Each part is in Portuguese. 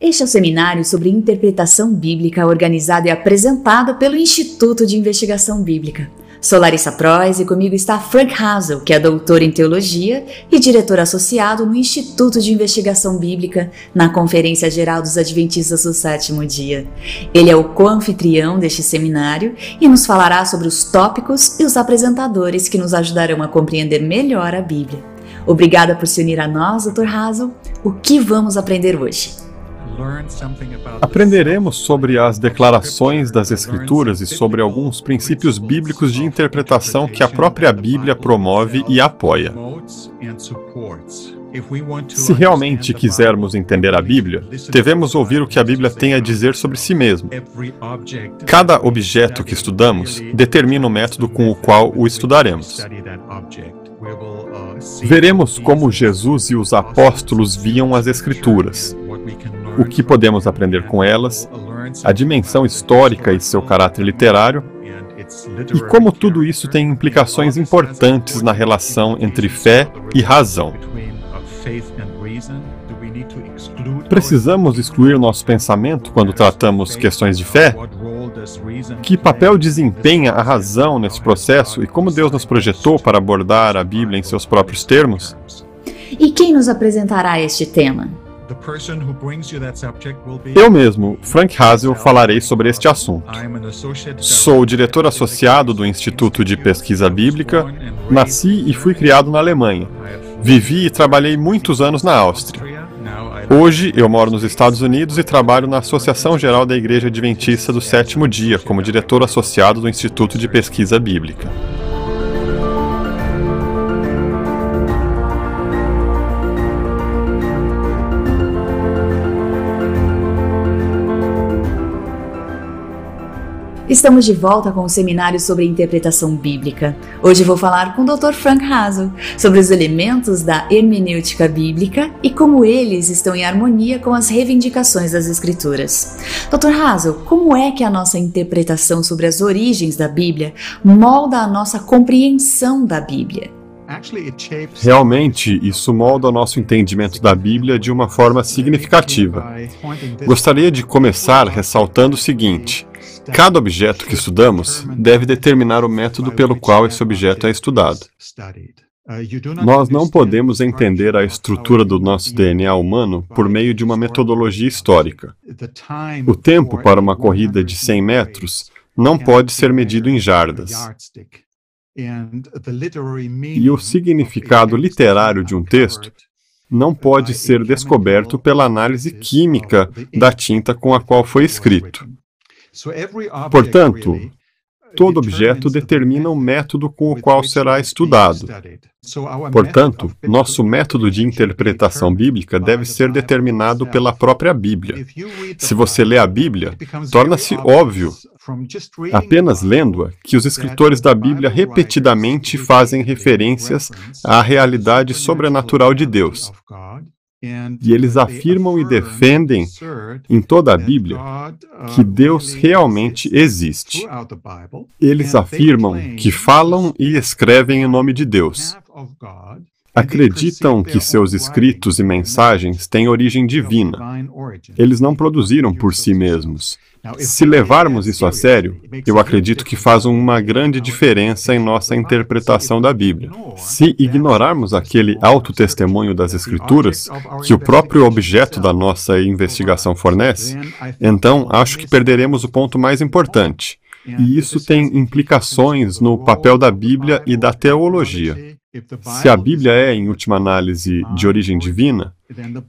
Este é o seminário sobre interpretação bíblica organizado e apresentado pelo Instituto de Investigação Bíblica. Sou Larissa Prois e comigo está Frank Hazel, que é doutor em teologia e diretor associado no Instituto de Investigação Bíblica na Conferência Geral dos Adventistas do Sétimo Dia. Ele é o co-anfitrião deste seminário e nos falará sobre os tópicos e os apresentadores que nos ajudarão a compreender melhor a Bíblia. Obrigada por se unir a nós, Dr. Hazel. O que vamos aprender hoje? Aprenderemos sobre as declarações das Escrituras e sobre alguns princípios bíblicos de interpretação que a própria Bíblia promove e apoia. Se realmente quisermos entender a Bíblia, devemos ouvir o que a Bíblia tem a dizer sobre si mesmo. Cada objeto que estudamos determina o método com o qual o estudaremos. Veremos como Jesus e os apóstolos viam as Escrituras, o que podemos aprender com elas, a dimensão histórica e seu caráter literário, e como tudo isso tem implicações importantes na relação entre fé e razão. Precisamos excluir nosso pensamento quando tratamos questões de fé? Que papel desempenha a razão nesse processo e como Deus nos projetou para abordar a Bíblia em seus próprios termos? E quem nos apresentará este tema? Eu mesmo, Frank Hazel, falarei sobre este assunto. Sou diretor associado do Instituto de Pesquisa Bíblica, nasci e fui criado na Alemanha. Vivi e trabalhei muitos anos na Áustria. Hoje eu moro nos Estados Unidos e trabalho na Associação Geral da Igreja Adventista do Sétimo Dia como diretor associado do Instituto de Pesquisa Bíblica. Estamos de volta com o seminário sobre interpretação bíblica. Hoje vou falar com o Dr. Frank Hazel sobre os elementos da hermenêutica bíblica e como eles estão em harmonia com as reivindicações das Escrituras. Dr. Hazel, como é que a nossa interpretação sobre as origens da Bíblia molda a nossa compreensão da Bíblia? Realmente, isso molda o nosso entendimento da Bíblia de uma forma significativa. Gostaria de começar ressaltando o seguinte: Cada objeto que estudamos deve determinar o método pelo qual esse objeto é estudado. Nós não podemos entender a estrutura do nosso DNA humano por meio de uma metodologia histórica. O tempo para uma corrida de 100 metros não pode ser medido em jardas. E o significado literário de um texto não pode ser descoberto pela análise química da tinta com a qual foi escrito. Portanto, todo objeto determina o método com o qual será estudado. Portanto, nosso método de interpretação bíblica deve ser determinado pela própria Bíblia. Se você lê a Bíblia, torna-se óbvio, apenas lendo-a, que os escritores da Bíblia repetidamente fazem referências à realidade sobrenatural de Deus. E eles afirmam e defendem em toda a Bíblia que Deus realmente existe. Eles afirmam que falam e escrevem em nome de Deus. Acreditam que seus escritos e mensagens têm origem divina. Eles não produziram por si mesmos. Se levarmos isso a sério, eu acredito que faz uma grande diferença em nossa interpretação da Bíblia. Se ignorarmos aquele autotestemunho das Escrituras, que o próprio objeto da nossa investigação fornece, então acho que perderemos o ponto mais importante. E isso tem implicações no papel da Bíblia e da teologia. Se a Bíblia é, em última análise, de origem divina,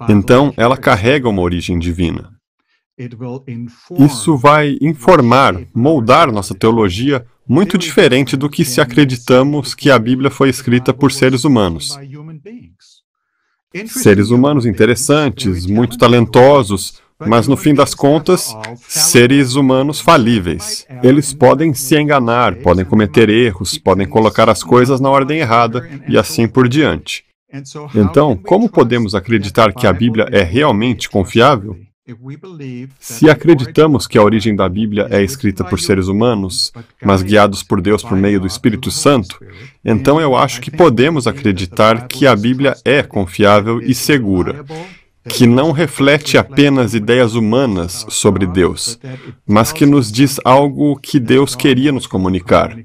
então ela carrega uma origem divina. Isso vai informar, moldar nossa teologia muito diferente do que se acreditamos que a Bíblia foi escrita por seres humanos. Seres humanos interessantes, muito talentosos, mas no fim das contas, seres humanos falíveis. Eles podem se enganar, podem cometer erros, podem colocar as coisas na ordem errada e assim por diante. Então, como podemos acreditar que a Bíblia é realmente confiável? Se acreditamos que a origem da Bíblia é escrita por seres humanos, mas guiados por Deus por meio do Espírito Santo, então eu acho que podemos acreditar que a Bíblia é confiável e segura. que não reflete apenas ideias humanas sobre Deus, mas que nos diz algo que Deus queria nos comunicar.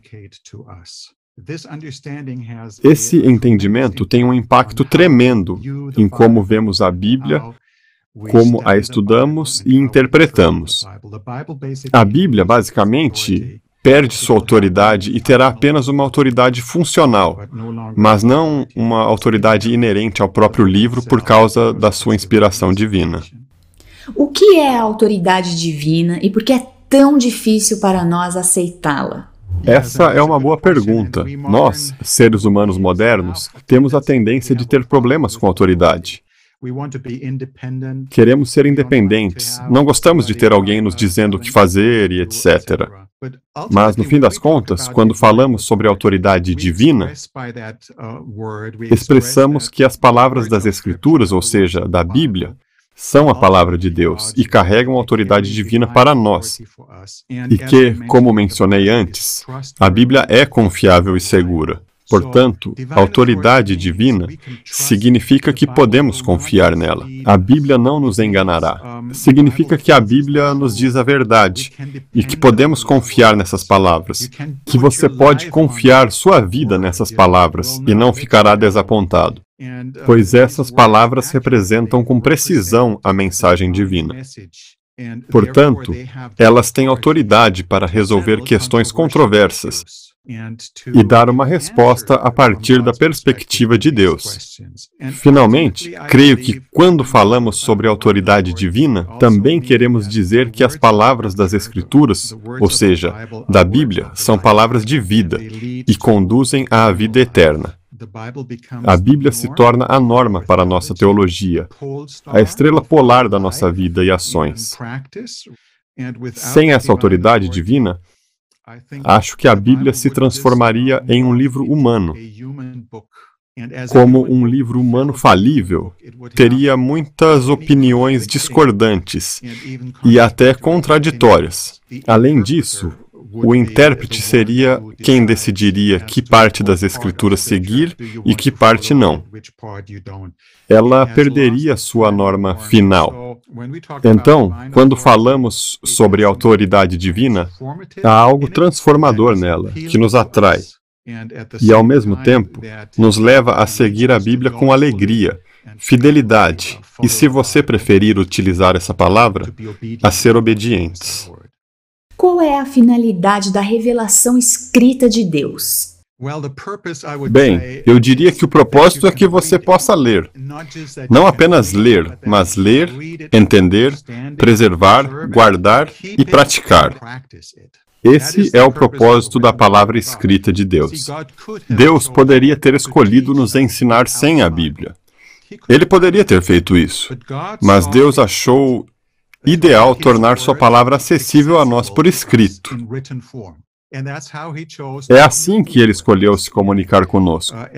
Esse entendimento tem um impacto tremendo em como vemos a Bíblia, como a estudamos e interpretamos. A Bíblia, basicamente, perde sua autoridade e terá apenas uma autoridade funcional, mas não uma autoridade inerente ao próprio livro por causa da sua inspiração divina. O que é a autoridade divina e por que é tão difícil para nós aceitá-la? Essa é uma boa pergunta. Nós, seres humanos modernos, temos a tendência de ter problemas com autoridade. Queremos ser independentes. Não gostamos de ter alguém nos dizendo o que fazer e etc. Mas, no fim das contas, quando falamos sobre autoridade divina, expressamos que as palavras das Escrituras, ou seja, da Bíblia, são a palavra de Deus e carregam autoridade divina para nós. E que, como mencionei antes, a Bíblia é confiável e segura. Portanto, autoridade divina significa que podemos confiar nela. A Bíblia não nos enganará. Significa que a Bíblia nos diz a verdade e que podemos confiar nessas palavras. Que você pode confiar sua vida nessas palavras e não ficará desapontado. Pois essas palavras representam com precisão a mensagem divina. Portanto, elas têm autoridade para resolver questões controversas e dar uma resposta a partir da perspectiva de Deus. Finalmente, creio que quando falamos sobre autoridade divina, também queremos dizer que as palavras das Escrituras, ou seja, da Bíblia, são palavras de vida e conduzem à vida eterna. A Bíblia se torna a norma para a nossa teologia, a estrela polar da nossa vida e ações. Sem essa autoridade divina, Acho que a Bíblia se transformaria em um livro humano. Como um livro humano falível, teria muitas opiniões discordantes e até contraditórias. Além disso, o intérprete seria quem decidiria que parte das escrituras seguir e que parte não. Ela perderia sua norma final. Então, quando falamos sobre autoridade divina, há algo transformador nela, que nos atrai. E, ao mesmo tempo, nos leva a seguir a Bíblia com alegria, fidelidade e, se você preferir utilizar essa palavra, a ser obedientes. Qual é a finalidade da revelação escrita de Deus? Bem, eu diria que o propósito é que você possa ler. Não apenas ler, mas ler, entender, preservar, guardar e praticar. Esse é o propósito da palavra escrita de Deus. Deus poderia ter escolhido nos ensinar sem a Bíblia. Ele poderia ter feito isso, mas Deus achou ideal tornar Sua palavra acessível a nós por escrito. É assim que ele escolheu se comunicar conosco. Uh,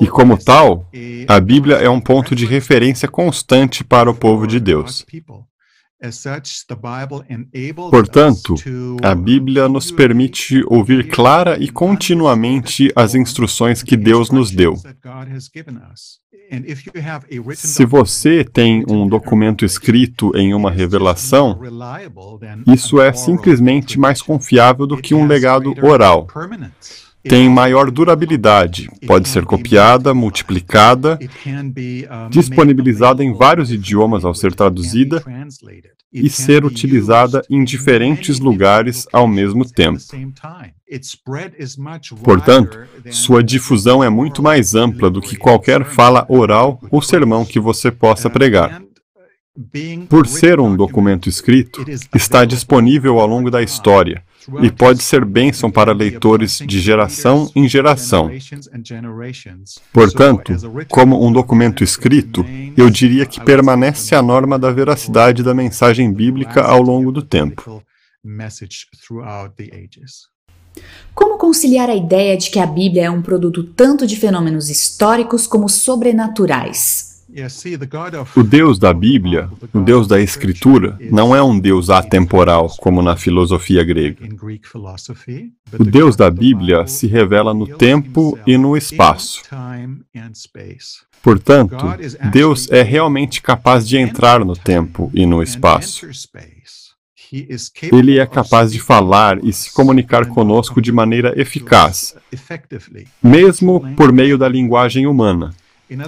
e como tal, a Bíblia é um ponto de referência constante para o povo de Deus. Portanto, a Bíblia nos permite ouvir clara e continuamente as instruções que Deus nos deu. Se você tem um documento escrito em uma revelação, isso é simplesmente mais confiável do que um legado oral. Tem maior durabilidade, pode ser copiada, multiplicada, disponibilizada em vários idiomas ao ser traduzida e ser utilizada em diferentes lugares ao mesmo tempo. Portanto, sua difusão é muito mais ampla do que qualquer fala oral ou sermão que você possa pregar. Por ser um documento escrito, está disponível ao longo da história e pode ser bênção para leitores de geração em geração. Portanto, como um documento escrito, eu diria que permanece a norma da veracidade da mensagem bíblica ao longo do tempo. Como conciliar a ideia de que a Bíblia é um produto tanto de fenômenos históricos como sobrenaturais? O Deus da Bíblia, o Deus da Escritura, não é um Deus atemporal, como na filosofia grega. O Deus da Bíblia se revela no tempo e no espaço. Portanto, Deus é realmente capaz de entrar no tempo e no espaço. Ele é capaz de falar e se comunicar conosco de maneira eficaz, mesmo por meio da linguagem humana.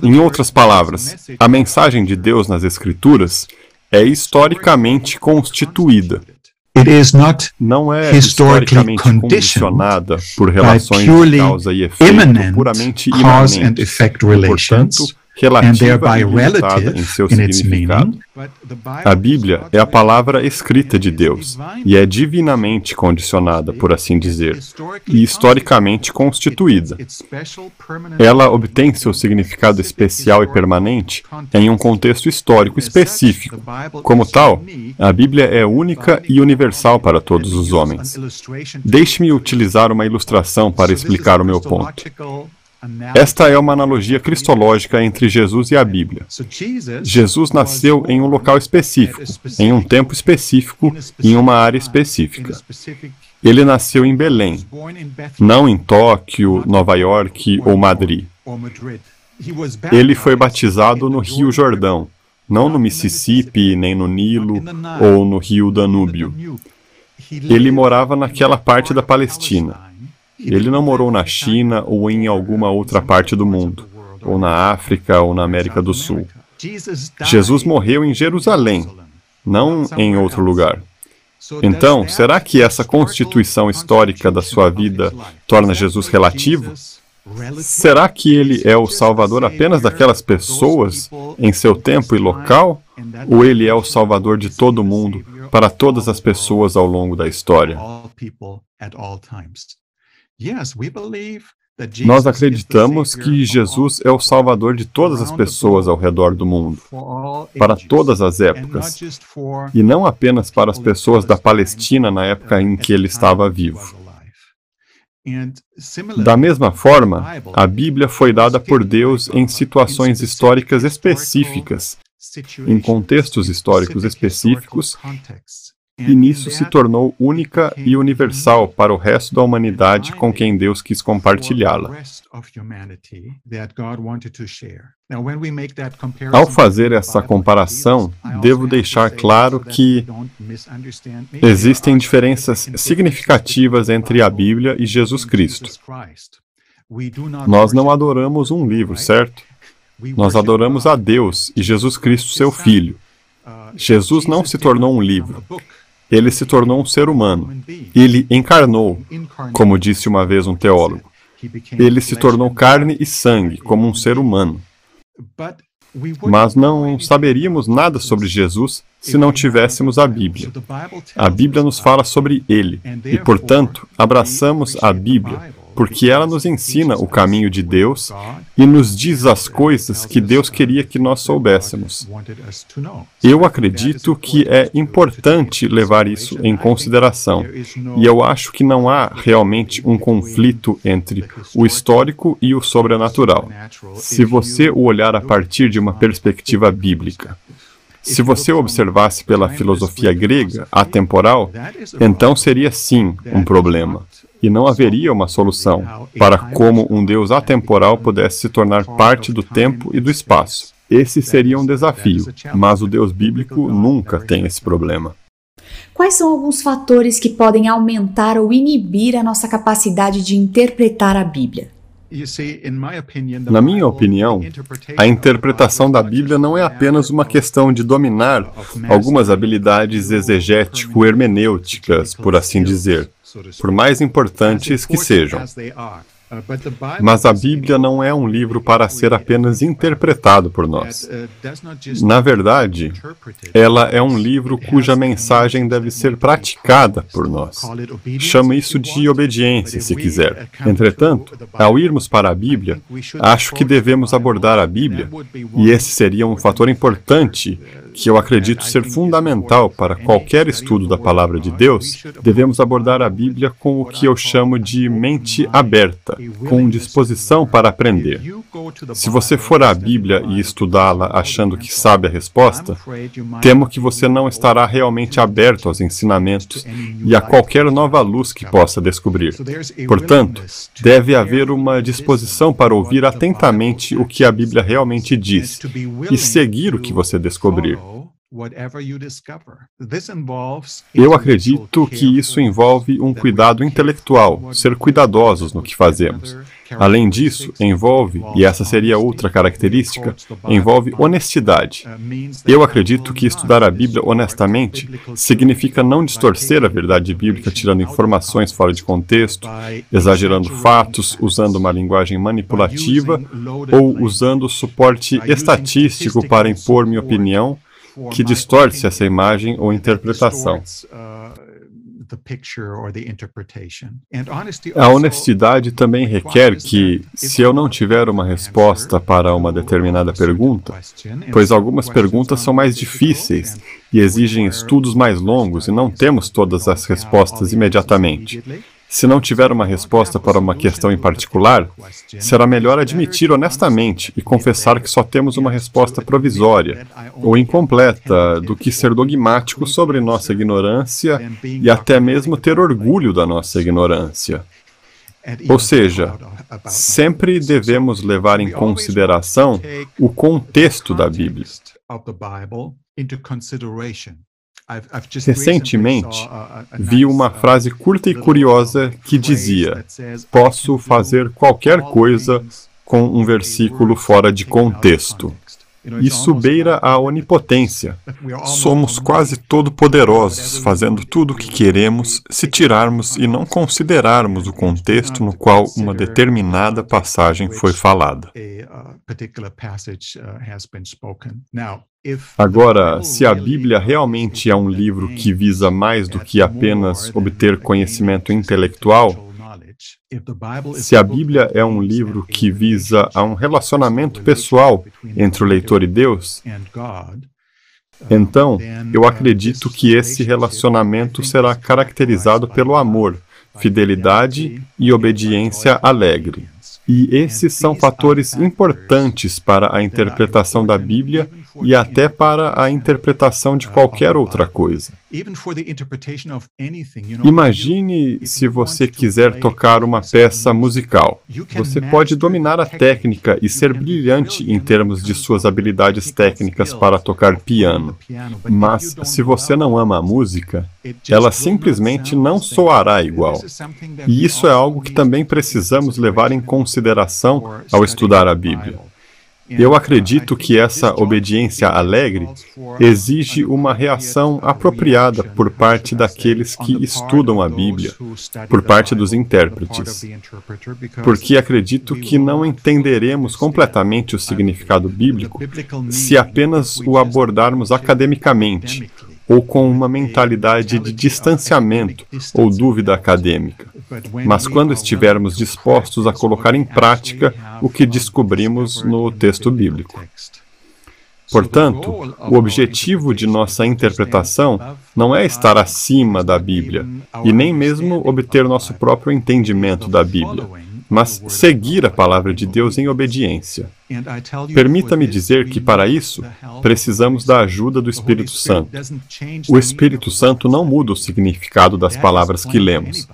Em outras palavras, a mensagem de Deus nas Escrituras é historicamente constituída. Não é historicamente condicionada por relações de causa e efeito puramente imanentes, portanto, relativa e limitada em seu significado. A Bíblia é a palavra escrita de Deus e é divinamente condicionada, por assim dizer, e historicamente constituída. Ela obtém seu significado especial e permanente em um contexto histórico específico. Como tal, a Bíblia é única e universal para todos os homens. Deixe-me utilizar uma ilustração para explicar o meu ponto. Esta é uma analogia cristológica entre Jesus e a Bíblia. Jesus nasceu em um local específico, em um tempo específico, em uma área específica. Ele nasceu em Belém, não em Tóquio, Nova York ou Madrid. Ele foi batizado no Rio Jordão, não no Mississippi, nem no Nilo ou no Rio Danúbio. Ele morava naquela parte da Palestina. Ele não morou na China ou em alguma outra parte do mundo, ou na África ou na América do Sul. Jesus morreu em Jerusalém, não em outro lugar. Então, será que essa constituição histórica da sua vida torna Jesus relativo? Será que ele é o Salvador apenas daquelas pessoas em seu tempo e local? Ou ele é o Salvador de todo mundo, para todas as pessoas ao longo da história? Nós acreditamos que Jesus é o Salvador de todas as pessoas ao redor do mundo, para todas as épocas, e não apenas para as pessoas da Palestina na época em que ele estava vivo. Da mesma forma, a Bíblia foi dada por Deus em situações históricas específicas, em contextos históricos específicos, e nisso se tornou única e universal para o resto da humanidade com quem Deus quis compartilhá-la. Ao fazer essa comparação, devo deixar claro que existem diferenças significativas entre a Bíblia e Jesus Cristo. Nós não adoramos um livro, certo? Nós adoramos a Deus e Jesus Cristo, seu Filho. Jesus não se tornou um livro ele se tornou um ser humano. Ele encarnou, como disse uma vez um teólogo. Ele se tornou carne e sangue, como um ser humano. Mas não saberíamos nada sobre Jesus se não tivéssemos a Bíblia. A Bíblia nos fala sobre ele, e, portanto, abraçamos a Bíblia porque ela nos ensina o caminho de Deus e nos diz as coisas que Deus queria que nós soubéssemos. Eu acredito que é importante levar isso em consideração, e eu acho que não há realmente um conflito entre o histórico e o sobrenatural, se você o olhar a partir de uma perspectiva bíblica. Se você observasse pela filosofia grega, atemporal, então seria sim um problema e não haveria uma solução para como um Deus atemporal pudesse se tornar parte do tempo e do espaço. Esse seria um desafio, mas o Deus bíblico nunca tem esse problema. Quais são alguns fatores que podem aumentar ou inibir a nossa capacidade de interpretar a Bíblia? Na minha opinião, a interpretação da Bíblia não é apenas uma questão de dominar algumas habilidades exegético-hermenêuticas, por assim dizer por mais importantes que sejam. Mas a Bíblia não é um livro para ser apenas interpretado por nós. Na verdade, ela é um livro cuja mensagem deve ser praticada por nós. Chame isso de obediência, se quiser. Entretanto, ao irmos para a Bíblia, acho que devemos abordar a Bíblia, e esse seria um fator importante que eu acredito ser fundamental para qualquer estudo da palavra de Deus, devemos abordar a Bíblia com o que eu chamo de mente aberta, com disposição para aprender. Se você for à Bíblia e estudá-la achando que sabe a resposta, temo que você não estará realmente aberto aos ensinamentos e a qualquer nova luz que possa descobrir. Portanto, deve haver uma disposição para ouvir atentamente o que a Bíblia realmente diz e seguir o que você descobrir. Eu acredito que isso envolve um cuidado intelectual, ser cuidadosos no que fazemos. Além disso, envolve, e essa seria outra característica, envolve honestidade. Eu acredito que estudar a Bíblia honestamente significa não distorcer a verdade bíblica tirando informações fora de contexto, exagerando fatos, usando uma linguagem manipulativa ou usando suporte estatístico para impor minha opinião que distorce essa imagem ou interpretação. A honestidade também requer que, se eu não tiver uma resposta para uma determinada pergunta, pois algumas perguntas são mais difíceis e exigem estudos mais longos e não temos todas as respostas imediatamente. Se não tiver uma resposta para uma questão em particular, será melhor admitir honestamente e confessar que só temos uma resposta provisória ou incompleta do que ser dogmático sobre nossa ignorância e até mesmo ter orgulho da nossa ignorância. Ou seja, sempre devemos levar em consideração o contexto da Bíblia. Recentemente, vi uma frase curta e curiosa que dizia: Posso fazer qualquer coisa com um versículo fora de contexto. Isso beira a onipotência. Somos quase todo-poderosos, fazendo tudo o que queremos se tirarmos e não considerarmos o contexto no qual uma determinada passagem foi falada. Agora, se a Bíblia realmente é um livro que visa mais do que apenas obter conhecimento intelectual, se a Bíblia é um livro que visa a um relacionamento pessoal entre o leitor e Deus, então eu acredito que esse relacionamento será caracterizado pelo amor, fidelidade e obediência alegre. E esses são fatores importantes para a interpretação da Bíblia e até para a interpretação de qualquer outra coisa. Imagine se você quiser tocar uma peça musical. Você pode dominar a técnica e ser brilhante em termos de suas habilidades técnicas para tocar piano. Mas se você não ama a música, ela simplesmente não soará igual. E isso é algo que também precisamos levar em consideração ao estudar a Bíblia. Eu acredito que essa obediência alegre exige uma reação apropriada por parte daqueles que estudam a Bíblia, por parte dos intérpretes, porque acredito que não entenderemos completamente o significado bíblico se apenas o abordarmos academicamente ou com uma mentalidade de distanciamento ou dúvida acadêmica, mas quando estivermos dispostos a colocar em prática o que descobrimos no texto bíblico. Portanto, o objetivo de nossa interpretação não é estar acima da Bíblia e nem mesmo obter nosso próprio entendimento da Bíblia mas seguir a palavra de Deus em obediência. Permita-me dizer que, para isso, precisamos da ajuda do Espírito Santo. O Espírito Santo não muda o significado das palavras que lemos.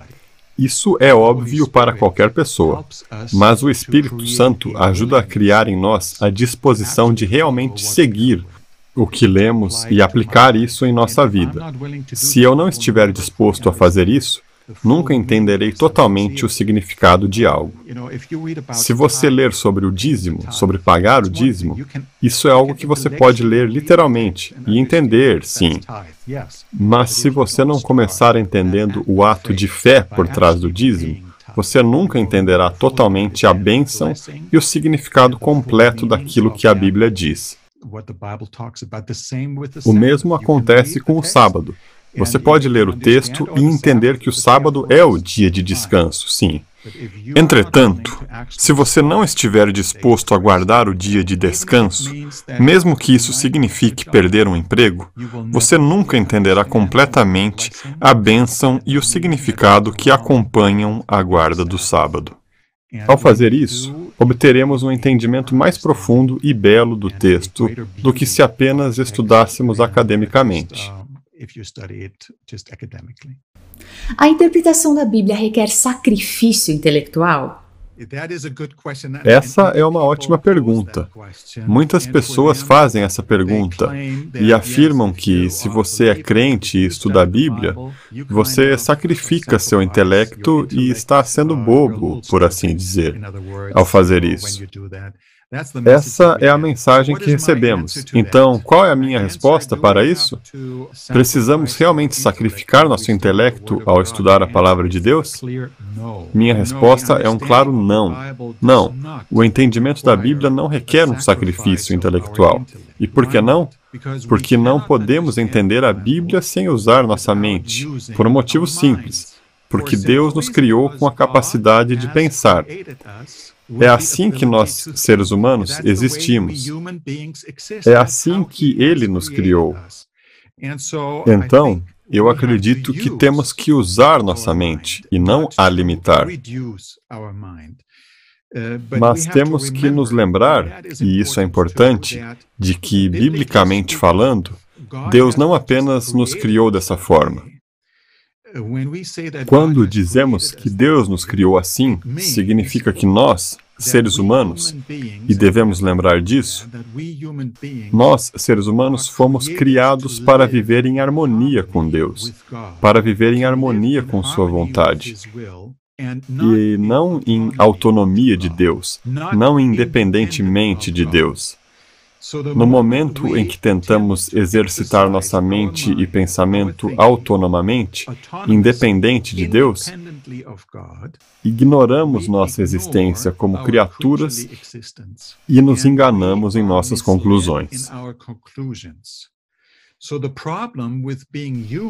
Isso é óbvio para qualquer pessoa, mas o Espírito Santo ajuda a criar em nós a disposição de realmente seguir o que lemos e aplicar isso em nossa vida. Se eu não estiver disposto a fazer isso, nunca entenderei totalmente o significado de algo. Se você ler sobre o dízimo, sobre pagar o dízimo, isso é algo que você pode ler literalmente e entender, sim. Mas se você não começar entendendo o ato de fé por trás do dízimo, você nunca entenderá totalmente a bênção e o significado completo daquilo que a Bíblia diz. O mesmo acontece com o sábado. Você pode ler o texto e entender que o sábado é o dia de descanso, sim. Entretanto, se você não estiver disposto a guardar o dia de descanso, mesmo que isso signifique perder um emprego, você nunca entenderá completamente a bênção e o significado que acompanham a guarda do sábado. Ao fazer isso, obteremos um entendimento mais profundo e belo do texto do que se apenas estudássemos academicamente. A interpretação da Bíblia requer sacrifício intelectual? Essa é uma ótima pergunta. Muitas pessoas fazem essa pergunta e afirmam que, se você é crente e estuda a Bíblia, você sacrifica seu intelecto e está sendo bobo, por assim dizer, ao fazer isso. Essa é a mensagem que recebemos. Então, qual é a minha resposta para isso? Precisamos realmente sacrificar nosso intelecto ao estudar a palavra de Deus? Minha resposta é um claro não. Não. O entendimento da Bíblia não requer um sacrifício intelectual. E por que não? Porque não podemos entender a Bíblia sem usar nossa mente, por um motivo simples. Porque Deus nos criou com a capacidade de pensar. É assim que nós, seres humanos, existimos. É assim que Ele nos criou. Então, eu acredito que temos que usar nossa mente e não a limitar. Mas temos que nos lembrar, e isso é importante, de que, biblicamente falando, Deus não apenas nos criou dessa forma, quando dizemos que Deus nos criou assim, significa que nós, seres humanos, e devemos lembrar disso, nós, seres humanos, fomos criados para viver em harmonia com Deus, para viver em harmonia com Sua vontade. E não em autonomia de Deus, não independentemente de Deus. No momento em que tentamos exercitar nossa mente e pensamento autonomamente, independente de Deus, ignoramos nossa existência como criaturas e nos enganamos em nossas conclusões.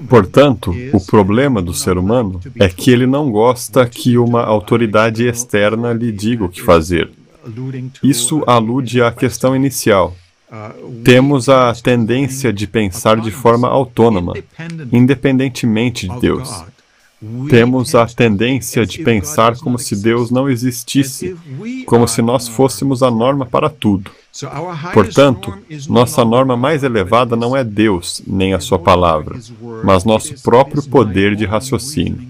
Portanto, o problema do ser humano é que ele não gosta que uma autoridade externa lhe diga o que fazer. Isso alude à questão inicial. Temos a tendência de pensar de forma autônoma, independentemente de Deus. Temos a tendência de pensar como se Deus não existisse, como se nós fôssemos a norma para tudo. Portanto, nossa norma mais elevada não é Deus, nem a Sua palavra, mas nosso próprio poder de raciocínio.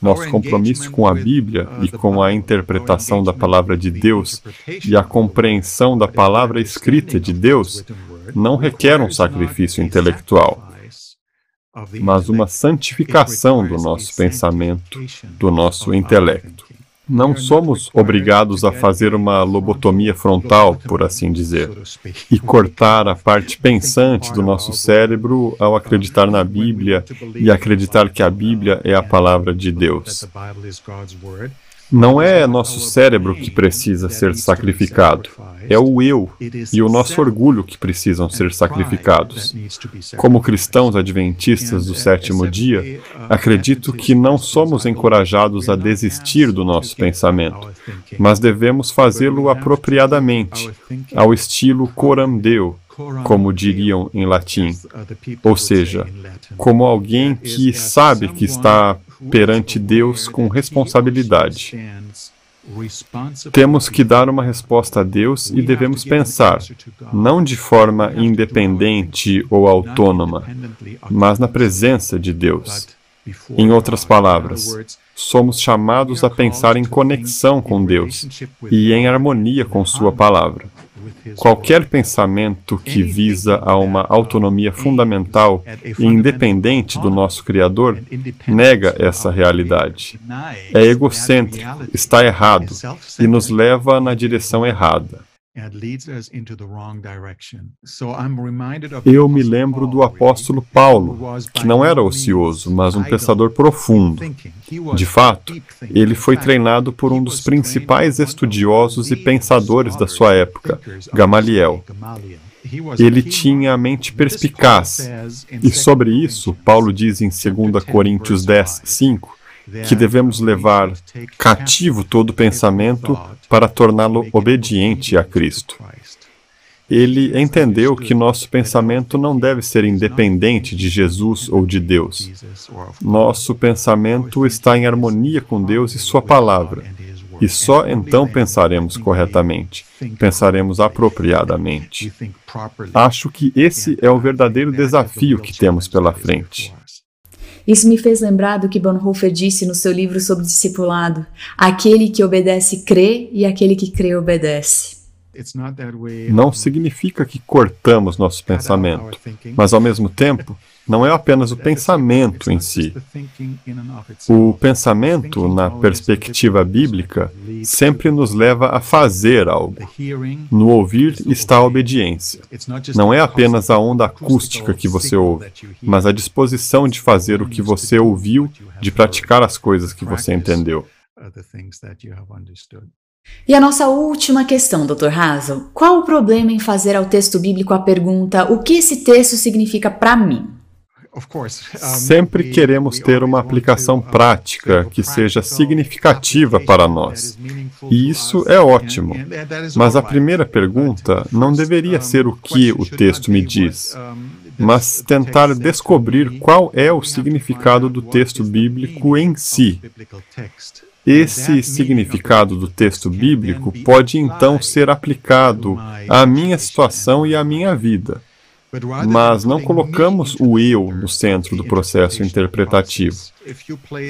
Nosso compromisso com a Bíblia e com a interpretação da palavra de Deus e a compreensão da palavra escrita de Deus não requer um sacrifício intelectual, mas uma santificação do nosso pensamento, do nosso intelecto. Não somos obrigados a fazer uma lobotomia frontal, por assim dizer, e cortar a parte pensante do nosso cérebro ao acreditar na Bíblia e acreditar que a Bíblia é a palavra de Deus. Não é nosso cérebro que precisa ser sacrificado, é o eu e o nosso orgulho que precisam ser sacrificados. Como cristãos adventistas do sétimo dia, acredito que não somos encorajados a desistir do nosso pensamento, mas devemos fazê-lo apropriadamente, ao estilo coram deo, como diriam em latim, ou seja, como alguém que sabe que está perante Deus com responsabilidade. Temos que dar uma resposta a Deus e devemos pensar, não de forma independente ou autônoma, mas na presença de Deus. Em outras palavras, somos chamados a pensar em conexão com Deus e em harmonia com Sua palavra. Qualquer pensamento que visa a uma autonomia fundamental e independente do nosso Criador nega essa realidade. É egocêntrico, está errado e nos leva na direção errada. Eu me lembro do apóstolo Paulo, que não era ocioso, mas um pensador profundo. De fato, ele foi treinado por um dos principais estudiosos e pensadores da sua época, Gamaliel. Ele tinha a mente perspicaz, e sobre isso, Paulo diz em 2 Coríntios 10, 5, que devemos levar cativo todo pensamento para torná-lo obediente a Cristo. Ele entendeu que nosso pensamento não deve ser independente de Jesus ou de Deus. Nosso pensamento está em harmonia com Deus e Sua palavra. E só então pensaremos corretamente, pensaremos apropriadamente. Acho que esse é o verdadeiro desafio que temos pela frente. Isso me fez lembrar do que Bonhoeffer disse no seu livro sobre discipulado: aquele que obedece crê e aquele que crê obedece. Não significa que cortamos nosso pensamento, mas ao mesmo tempo, não é apenas o pensamento em si. O pensamento, na perspectiva bíblica, sempre nos leva a fazer algo. No ouvir está a obediência. Não é apenas a onda acústica que você ouve, mas a disposição de fazer o que você ouviu, de praticar as coisas que você entendeu. E a nossa última questão, Dr. Hazel: qual o problema em fazer ao texto bíblico a pergunta: o que esse texto significa para mim? Sempre queremos ter uma aplicação prática que seja significativa para nós. E isso é ótimo. Mas a primeira pergunta não deveria ser o que o texto me diz, mas tentar descobrir qual é o significado do texto bíblico em si. Esse significado do texto bíblico pode então ser aplicado à minha situação e à minha vida mas não colocamos o eu no centro do processo interpretativo.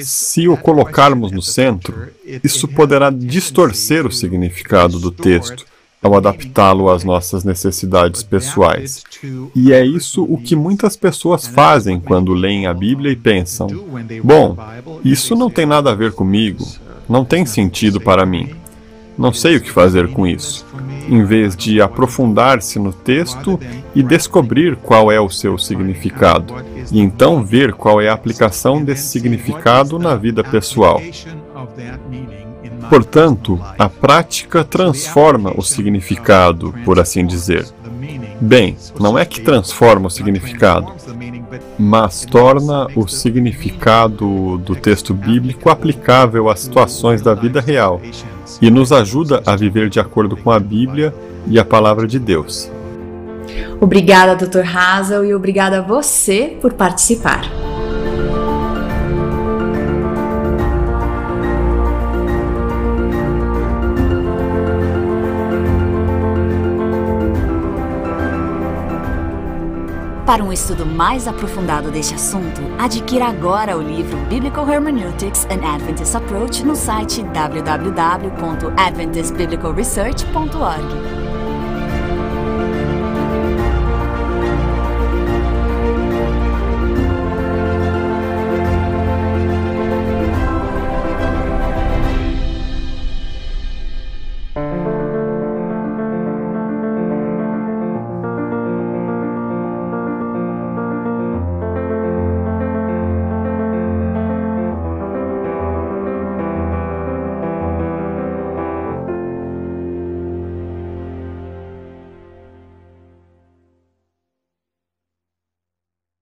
Se o colocarmos no centro, isso poderá distorcer o significado do texto ao adaptá-lo às nossas necessidades pessoais. E é isso o que muitas pessoas fazem quando leem a Bíblia e pensam: bom, isso não tem nada a ver comigo, não tem sentido para mim. Não sei o que fazer com isso em vez de aprofundar-se no texto e descobrir qual é o seu significado, e então ver qual é a aplicação desse significado na vida pessoal. Portanto, a prática transforma o significado, por assim dizer. Bem, não é que transforma o significado, mas torna o significado do texto bíblico aplicável às situações da vida real e nos ajuda a viver de acordo com a Bíblia e a palavra de Deus. Obrigada, Dr. Hazel, e obrigada a você por participar. Para um estudo mais aprofundado deste assunto, adquira agora o livro Biblical Hermeneutics and Adventist Approach no site www.adventistbiblicalresearch.org.